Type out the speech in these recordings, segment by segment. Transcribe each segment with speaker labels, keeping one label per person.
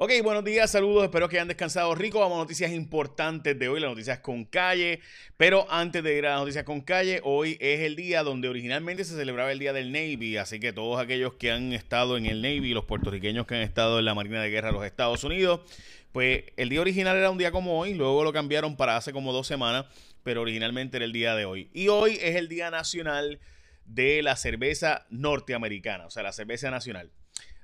Speaker 1: Ok, buenos días, saludos, espero que hayan descansado rico. Vamos a noticias importantes de hoy, las noticias con calle. Pero antes de ir a las noticias con calle, hoy es el día donde originalmente se celebraba el Día del Navy. Así que todos aquellos que han estado en el Navy, los puertorriqueños que han estado en la Marina de Guerra de los Estados Unidos, pues el día original era un día como hoy, luego lo cambiaron para hace como dos semanas, pero originalmente era el día de hoy. Y hoy es el Día Nacional de la Cerveza Norteamericana, o sea, la cerveza nacional.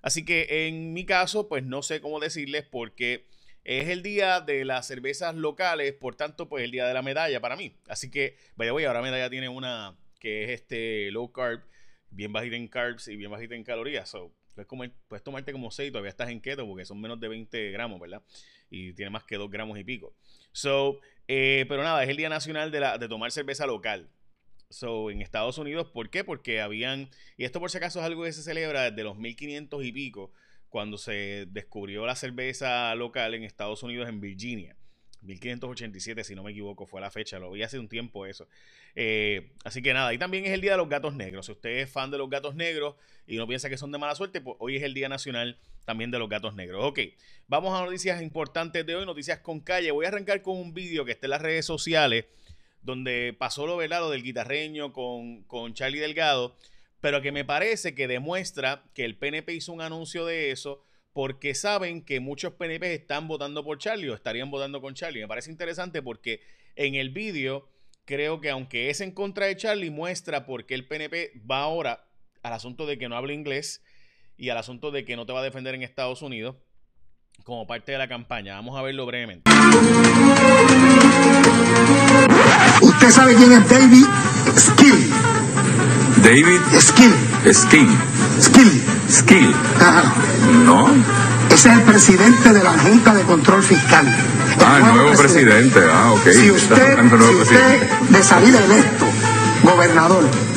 Speaker 1: Así que en mi caso, pues no sé cómo decirles porque es el día de las cervezas locales, por tanto, pues el día de la medalla para mí. Así que, vaya, voy, ahora medalla tiene una que es este low carb, bien bajita en carbs y bien bajita en calorías. So, puedes, puedes tomarte como 6 todavía estás en keto porque son menos de 20 gramos, ¿verdad? Y tiene más que 2 gramos y pico. So, eh, pero nada, es el Día Nacional de, la, de tomar cerveza local. So, en Estados Unidos, ¿por qué? Porque habían, y esto por si acaso es algo que se celebra desde los 1500 y pico, cuando se descubrió la cerveza local en Estados Unidos, en Virginia. 1587, si no me equivoco, fue la fecha, lo vi hace un tiempo eso. Eh, así que nada, y también es el Día de los Gatos Negros. Si usted es fan de los gatos negros y no piensa que son de mala suerte, pues hoy es el Día Nacional también de los Gatos Negros. Ok, vamos a noticias importantes de hoy, noticias con calle. Voy a arrancar con un vídeo que está en las redes sociales donde pasó lo velado del guitarreño con, con Charlie Delgado, pero que me parece que demuestra que el PNP hizo un anuncio de eso porque saben que muchos PNP están votando por Charlie o estarían votando con Charlie. Me parece interesante porque en el vídeo creo que aunque es en contra de Charlie, muestra por qué el PNP va ahora al asunto de que no habla inglés y al asunto de que no te va a defender en Estados Unidos como parte de la campaña. Vamos a verlo brevemente.
Speaker 2: ¿Usted sabe quién es David Skill?
Speaker 3: David
Speaker 2: Skill.
Speaker 3: Skill.
Speaker 2: Skill.
Speaker 3: Skill.
Speaker 2: Ajá.
Speaker 3: No.
Speaker 2: Ese es el presidente de la Junta de Control Fiscal.
Speaker 3: ah, el nuevo presidente. Ah, ok.
Speaker 2: Si usted, si usted de salir electo gobernador, ¿qué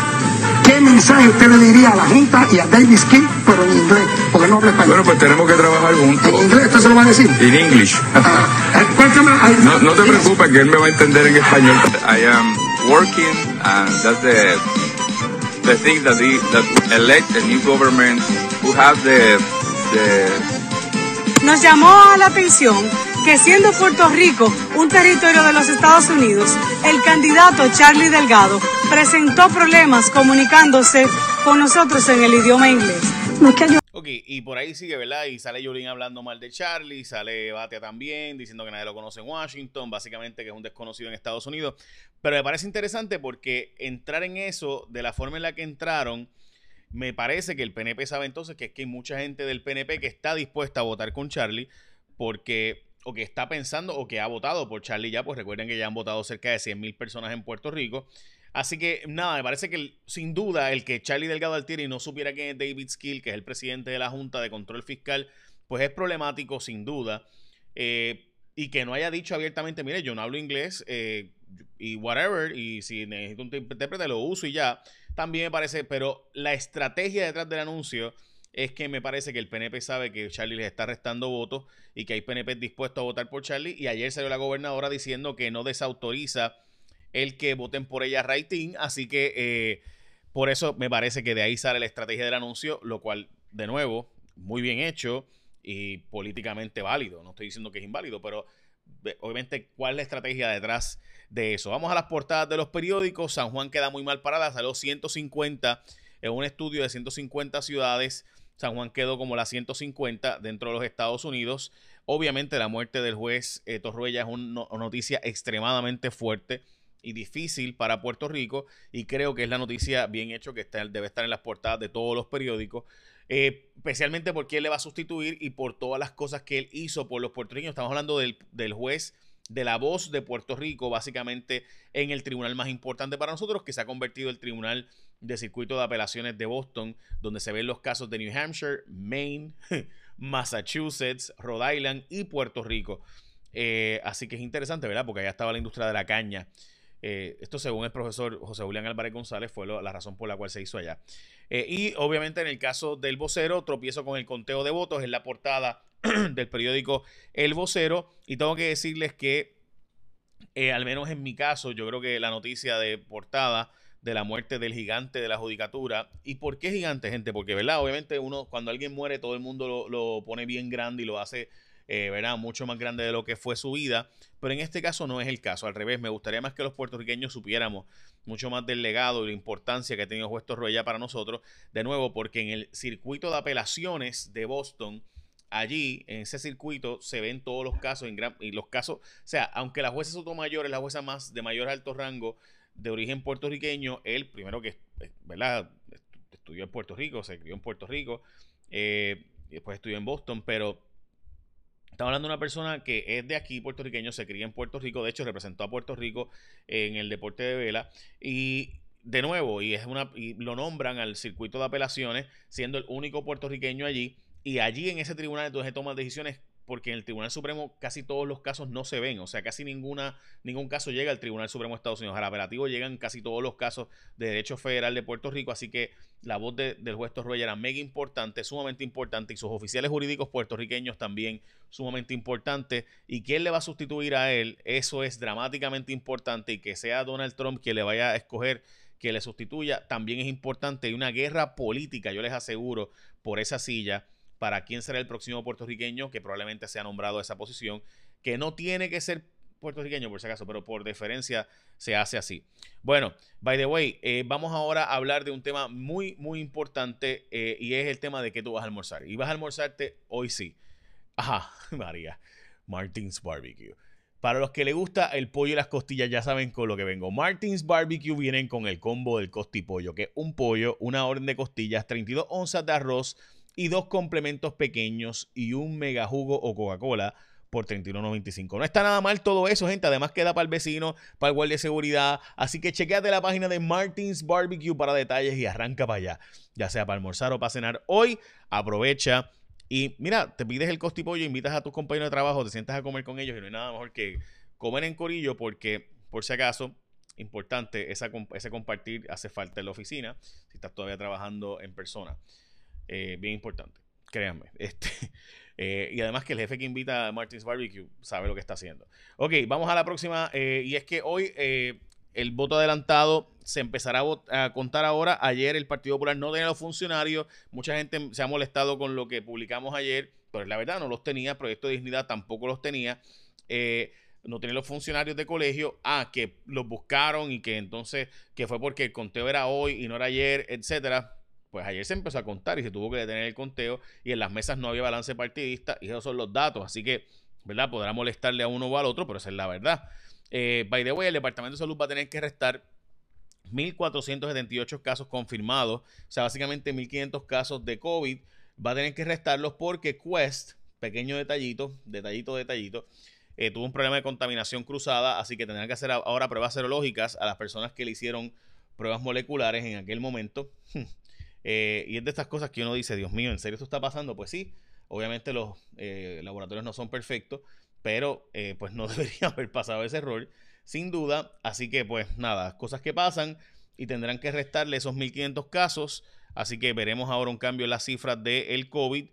Speaker 2: mensaje usted le diría a la Junta y a David Skill, pero en inglés? Porque no habla español.
Speaker 3: Bueno, pues tenemos que trabajar juntos.
Speaker 2: ¿En inglés usted se lo va a decir?
Speaker 3: In English.
Speaker 2: Ah,
Speaker 3: no, no te preocupes que él me va a entender en español. I am working and that's the the thing that the that elect a new government who have the the
Speaker 4: Nos llamó a la atención que siendo Puerto Rico un territorio de los Estados Unidos, el candidato Charlie Delgado presentó problemas comunicándose con nosotros en el idioma inglés.
Speaker 1: Ok, y por ahí sigue, ¿verdad? Y sale Jolín hablando mal de Charlie, sale Batia también, diciendo que nadie lo conoce en Washington, básicamente que es un desconocido en Estados Unidos. Pero me parece interesante porque entrar en eso de la forma en la que entraron, me parece que el PNP sabe entonces que es que hay mucha gente del PNP que está dispuesta a votar con Charlie porque o que está pensando o que ha votado por Charlie ya, pues recuerden que ya han votado cerca de 100 mil personas en Puerto Rico. Así que nada, me parece que sin duda el que Charlie Delgado Altieri no supiera quién es David Skill, que es el presidente de la Junta de Control Fiscal, pues es problemático sin duda. Eh, y que no haya dicho abiertamente, mire, yo no hablo inglés eh, y whatever, y si necesito un intérprete lo uso y ya, también me parece, pero la estrategia detrás del anuncio es que me parece que el PNP sabe que Charlie les está restando votos y que hay PNP dispuestos a votar por Charlie, y ayer salió la gobernadora diciendo que no desautoriza el que voten por ella rating. Así que eh, por eso me parece que de ahí sale la estrategia del anuncio, lo cual, de nuevo, muy bien hecho y políticamente válido. No estoy diciendo que es inválido, pero obviamente, ¿cuál es la estrategia detrás de eso? Vamos a las portadas de los periódicos. San Juan queda muy mal parada, salió 150 en un estudio de 150 ciudades. San Juan quedó como la 150 dentro de los Estados Unidos. Obviamente la muerte del juez eh, Torruella es una noticia extremadamente fuerte y difícil para Puerto Rico y creo que es la noticia bien hecho que está, debe estar en las portadas de todos los periódicos, eh, especialmente porque él le va a sustituir y por todas las cosas que él hizo por los puertorriqueños. Estamos hablando del, del juez de la voz de Puerto Rico, básicamente en el tribunal más importante para nosotros, que se ha convertido el tribunal de circuito de apelaciones de Boston, donde se ven los casos de New Hampshire, Maine, Massachusetts, Rhode Island y Puerto Rico. Eh, así que es interesante, ¿verdad? Porque allá estaba la industria de la caña eh, esto según el profesor José Julián Álvarez González fue la razón por la cual se hizo allá. Eh, y obviamente en el caso del vocero, tropiezo con el conteo de votos en la portada del periódico El Vocero. Y tengo que decirles que, al menos en mi caso, yo creo que la noticia de portada de la muerte del gigante de la judicatura. ¿Y por qué gigante, gente? Porque, ¿verdad? Obviamente uno, cuando alguien muere, todo el mundo lo, lo pone bien grande y lo hace eh, ¿verdad? Mucho más grande de lo que fue su vida, pero en este caso no es el caso, al revés, me gustaría más que los puertorriqueños supiéramos mucho más del legado y la importancia que ha tenido Juez Torroella para nosotros, de nuevo, porque en el circuito de apelaciones de Boston, allí, en ese circuito, se ven todos los casos, en y los casos, o sea, aunque la jueza Sotomayor es la jueza más de mayor alto rango de origen puertorriqueño, él, primero que, eh, ¿verdad? Estudió en Puerto Rico, se crió en Puerto Rico, eh, después estudió en Boston, pero Estamos hablando de una persona que es de aquí, puertorriqueño, se cría en Puerto Rico, de hecho representó a Puerto Rico en el deporte de vela y de nuevo, y es una y lo nombran al circuito de apelaciones, siendo el único puertorriqueño allí y allí en ese tribunal entonces toma decisiones porque en el Tribunal Supremo casi todos los casos no se ven, o sea, casi ninguna, ningún caso llega al Tribunal Supremo de Estados Unidos. Al apelativo llegan casi todos los casos de derecho federal de Puerto Rico, así que la voz del juez Torroya era mega importante, sumamente importante, y sus oficiales jurídicos puertorriqueños también sumamente importante. ¿Y quién le va a sustituir a él? Eso es dramáticamente importante, y que sea Donald Trump quien le vaya a escoger que le sustituya, también es importante. Hay una guerra política, yo les aseguro, por esa silla para quién será el próximo puertorriqueño que probablemente sea nombrado a esa posición, que no tiene que ser puertorriqueño por si acaso, pero por deferencia se hace así. Bueno, by the way, eh, vamos ahora a hablar de un tema muy, muy importante eh, y es el tema de qué tú vas a almorzar. Y vas a almorzarte hoy sí. Ajá, María, Martins Barbecue. Para los que le gusta el pollo y las costillas, ya saben con lo que vengo. Martins Barbecue vienen con el combo del costipollo, que es un pollo, una orden de costillas, 32 onzas de arroz, y dos complementos pequeños y un mega jugo o Coca-Cola por 31.95. No está nada mal todo eso, gente. Además queda para el vecino, para el guardia de seguridad. Así que chequeate la página de Martins Barbecue para detalles y arranca para allá. Ya sea para almorzar o para cenar hoy, aprovecha. Y mira, te pides el costipollo, invitas a tus compañeros de trabajo, te sientas a comer con ellos y no hay nada mejor que comer en corillo porque, por si acaso, importante, esa, ese compartir hace falta en la oficina si estás todavía trabajando en persona. Eh, bien importante, créanme. Este, eh, y además que el jefe que invita a Martins Barbecue sabe lo que está haciendo. Ok, vamos a la próxima. Eh, y es que hoy el voto adelantado se empezará a, contar ahora. Ayer el Partido Popular no tenía los funcionarios. Mucha gente se ha molestado con lo que publicamos ayer, pero la verdad no los tenía. Proyecto de Dignidad tampoco los tenía. no tenía los funcionarios de colegio. Ah, que los buscaron y que entonces, que fue porque el conteo era hoy y no era ayer, etcétera pues ayer se empezó a contar y se tuvo que detener el conteo y en las mesas no había balance partidista y esos son los datos. Así que, ¿verdad? Podrá molestarle a uno o al otro, pero esa es la verdad. Eh, by the way, el Departamento de Salud va a tener que restar 1.478 casos confirmados, o sea, básicamente 1.500 casos de COVID. Va a tener que restarlos porque Quest, pequeño detallito, detallito, detallito, eh, tuvo un problema de contaminación cruzada, así que tendrán que hacer ahora pruebas serológicas a las personas que le hicieron pruebas moleculares en aquel momento. Eh, y es de estas cosas que uno dice, Dios mío, ¿en serio esto está pasando? Pues sí, obviamente los eh, laboratorios no son perfectos, pero eh, pues no debería haber pasado ese error, sin duda. Así que pues nada, cosas que pasan y tendrán que restarle esos 1.500 casos. Así que veremos ahora un cambio en las cifras del COVID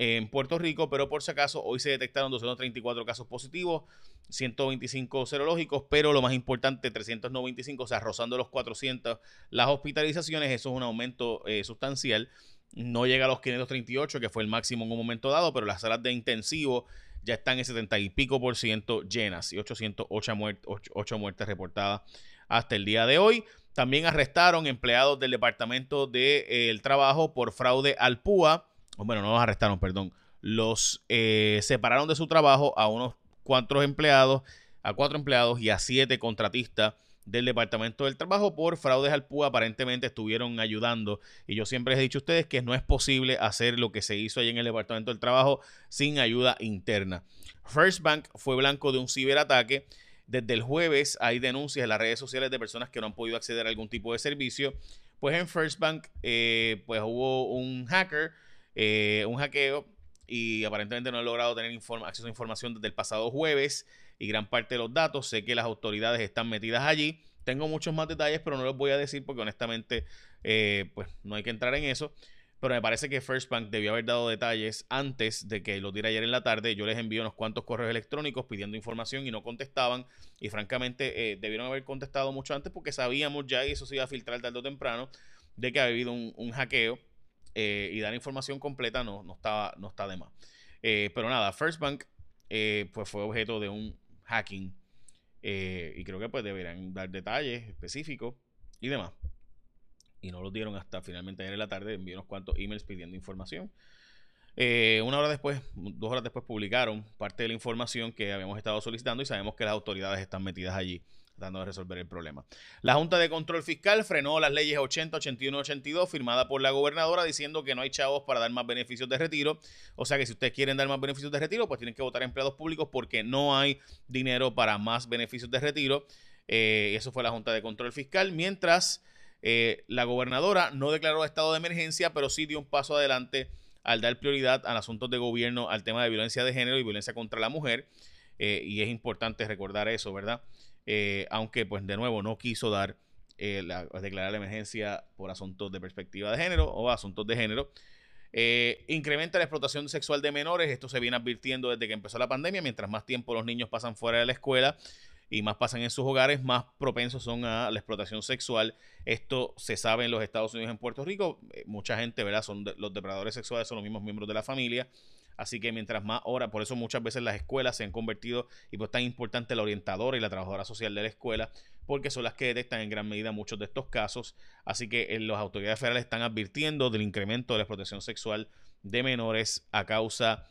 Speaker 1: en Puerto Rico, pero por si acaso hoy se detectaron 234 casos positivos, 125 serológicos, pero lo más importante, 395, o sea, rozando los 400 las hospitalizaciones, eso es un aumento eh, sustancial. No llega a los 538, que fue el máximo en un momento dado, pero las salas de intensivo ya están en 70 y pico por ciento llenas y 808 muertes, 8, muertes reportadas hasta el día de hoy. También arrestaron empleados del Departamento del de, eh, Trabajo por fraude al PUA. Bueno, no los arrestaron, perdón. Los eh, separaron de su trabajo a unos cuatro empleados, a cuatro empleados y a siete contratistas del Departamento del Trabajo por fraudes al PUA. Aparentemente estuvieron ayudando. Y yo siempre les he dicho a ustedes que no es posible hacer lo que se hizo ahí en el Departamento del Trabajo sin ayuda interna. First Bank fue blanco de un ciberataque. Desde el jueves hay denuncias en las redes sociales de personas que no han podido acceder a algún tipo de servicio. Pues en First Bank eh, pues hubo un hacker, eh, un hackeo y aparentemente no he logrado tener acceso a información desde el pasado jueves y gran parte de los datos. Sé que las autoridades están metidas allí. Tengo muchos más detalles, pero no los voy a decir porque honestamente eh, pues no hay que entrar en eso. Pero me parece que First Bank debió haber dado detalles antes de que lo diera ayer en la tarde. Yo les envío unos cuantos correos electrónicos pidiendo información y no contestaban. Y francamente eh, debieron haber contestado mucho antes porque sabíamos ya, y eso se iba a filtrar tarde o temprano, de que ha habido un hackeo eh, y dar información completa no, no, estaba, no está de más. Eh, pero nada, First Bank eh, pues fue objeto de un hacking y creo que pues deberían dar detalles específicos y demás. Y no los dieron hasta finalmente ayer en la tarde. Envió unos cuantos emails pidiendo información. una hora después, dos horas después, publicaron parte de la información que habíamos estado solicitando y sabemos que las autoridades están metidas allí tratando de resolver el problema. La Junta de Control Fiscal frenó las leyes 80, 81 y 82 firmada por la gobernadora diciendo que no hay chavos para dar más beneficios de retiro. O sea que si ustedes quieren dar más beneficios de retiro, pues tienen que votar empleados públicos porque no hay dinero para más beneficios de retiro. Eh, eso fue la Junta de Control Fiscal. Mientras eh, la gobernadora no declaró estado de emergencia, pero sí dio un paso adelante al dar prioridad a asuntos de gobierno, al tema de violencia de género y violencia contra la mujer. Eh, y es importante recordar eso, ¿verdad? Eh, aunque pues de nuevo no quiso dar, eh, la, declarar la emergencia por asuntos de perspectiva de género o asuntos de género. Eh, incrementa la explotación sexual de menores, esto se viene advirtiendo desde que empezó la pandemia, mientras más tiempo los niños pasan fuera de la escuela y más pasan en sus hogares, más propensos son a la explotación sexual. Esto se sabe en los Estados Unidos en Puerto Rico. mucha gente, ¿verdad? Son los depredadores sexuales, son los mismos miembros de la familia. Así que mientras más horas, por eso muchas veces las escuelas se han convertido y pues tan importante la orientadora y la trabajadora social de la escuela, porque son las que detectan en gran medida muchos de estos casos. Así que eh, las autoridades federales están advirtiendo del incremento de la explotación sexual de menores a causa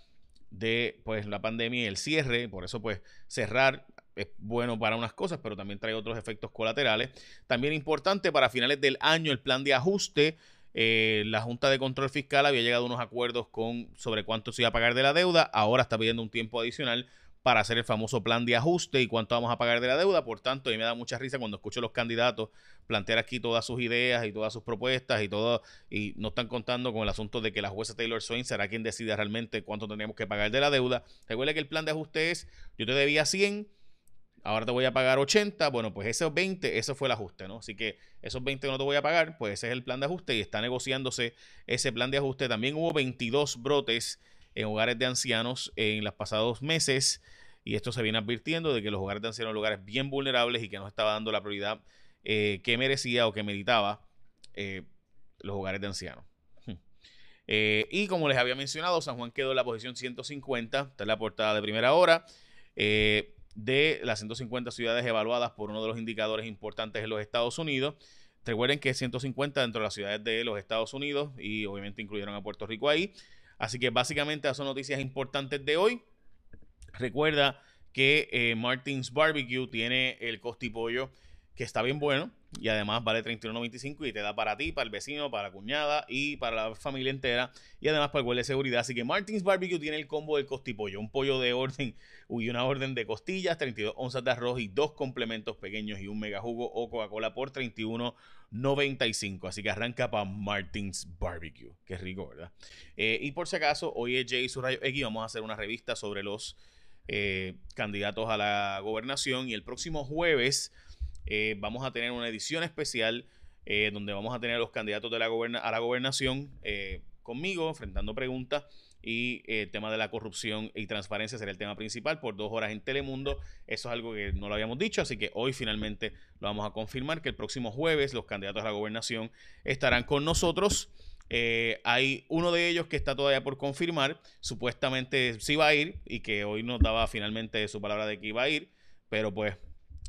Speaker 1: de pues la pandemia y el cierre. Por eso pues cerrar es bueno para unas cosas, pero también trae otros efectos colaterales. También importante para finales del año el plan de ajuste eh, la Junta de Control Fiscal había llegado a unos acuerdos con sobre cuánto se iba a pagar de la deuda. Ahora está pidiendo un tiempo adicional para hacer el famoso plan de ajuste y cuánto vamos a pagar de la deuda. Por tanto, a mí me da mucha risa cuando escucho a los candidatos plantear aquí todas sus ideas y todas sus propuestas y todo, y no están contando con el asunto de que la jueza Taylor Swain será quien decida realmente cuánto tenemos que pagar de la deuda. Recuerde que el plan de ajuste es, yo te debía 100, ahora te voy a pagar 80, bueno, pues esos 20, eso fue el ajuste, ¿no? Así que esos 20 no te voy a pagar, pues ese es el plan de ajuste y está negociándose ese plan de ajuste. También hubo 22 brotes en hogares de ancianos en los pasados meses y esto se viene advirtiendo de que los hogares de ancianos son lugares bien vulnerables y que no estaba dando la prioridad eh, que merecía o que meritaba eh, los hogares de ancianos. Eh, y como les había mencionado, San Juan quedó en la posición 150, esta es la portada de primera hora. De las 150 ciudades evaluadas por uno de los indicadores importantes en los Estados Unidos. Recuerden que 150 dentro de las ciudades de los Estados Unidos y obviamente incluyeron a Puerto Rico ahí. Así que básicamente son noticias importantes de hoy. Recuerda que eh, Martins Barbecue tiene el costipollo que está bien bueno y además vale $31.95 y te da para ti, para el vecino, para la cuñada y para la familia entera y además para el huele de seguridad. Así que Martins Barbecue tiene el combo del costipollo, un pollo de orden y una orden de costillas, 32 onzas de arroz y dos complementos pequeños y un mega jugo o Coca-Cola por $31.95. Así que arranca para Martins Barbecue. Qué rico, ¿verdad? Eh, y por si acaso, hoy es Jay su rayo X, vamos a hacer una revista sobre los eh, candidatos a la gobernación y el próximo jueves eh, vamos a tener una edición especial eh, donde vamos a tener a los candidatos de la a la gobernación eh, conmigo, enfrentando preguntas. Y el tema de la corrupción y transparencia será el tema principal por dos horas en Telemundo. Eso es algo que no lo habíamos dicho, así que hoy finalmente lo vamos a confirmar que el próximo jueves los candidatos a la gobernación estarán con nosotros. hay uno de ellos que está todavía por confirmar, supuestamente sí va a ir y que hoy nos daba finalmente su palabra de que iba a ir, pero pues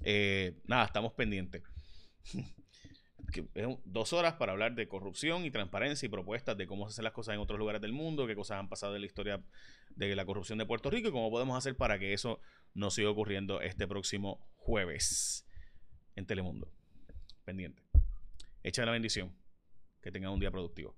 Speaker 1: eh, nada, estamos pendientes. dos horas para hablar de corrupción y transparencia y propuestas de cómo se hacen las cosas en otros lugares del mundo, qué cosas han pasado en la historia de la corrupción de Puerto Rico y cómo podemos hacer para que eso no siga ocurriendo este próximo jueves en Telemundo. Pendiente. Echa la bendición. Que tengan un día productivo.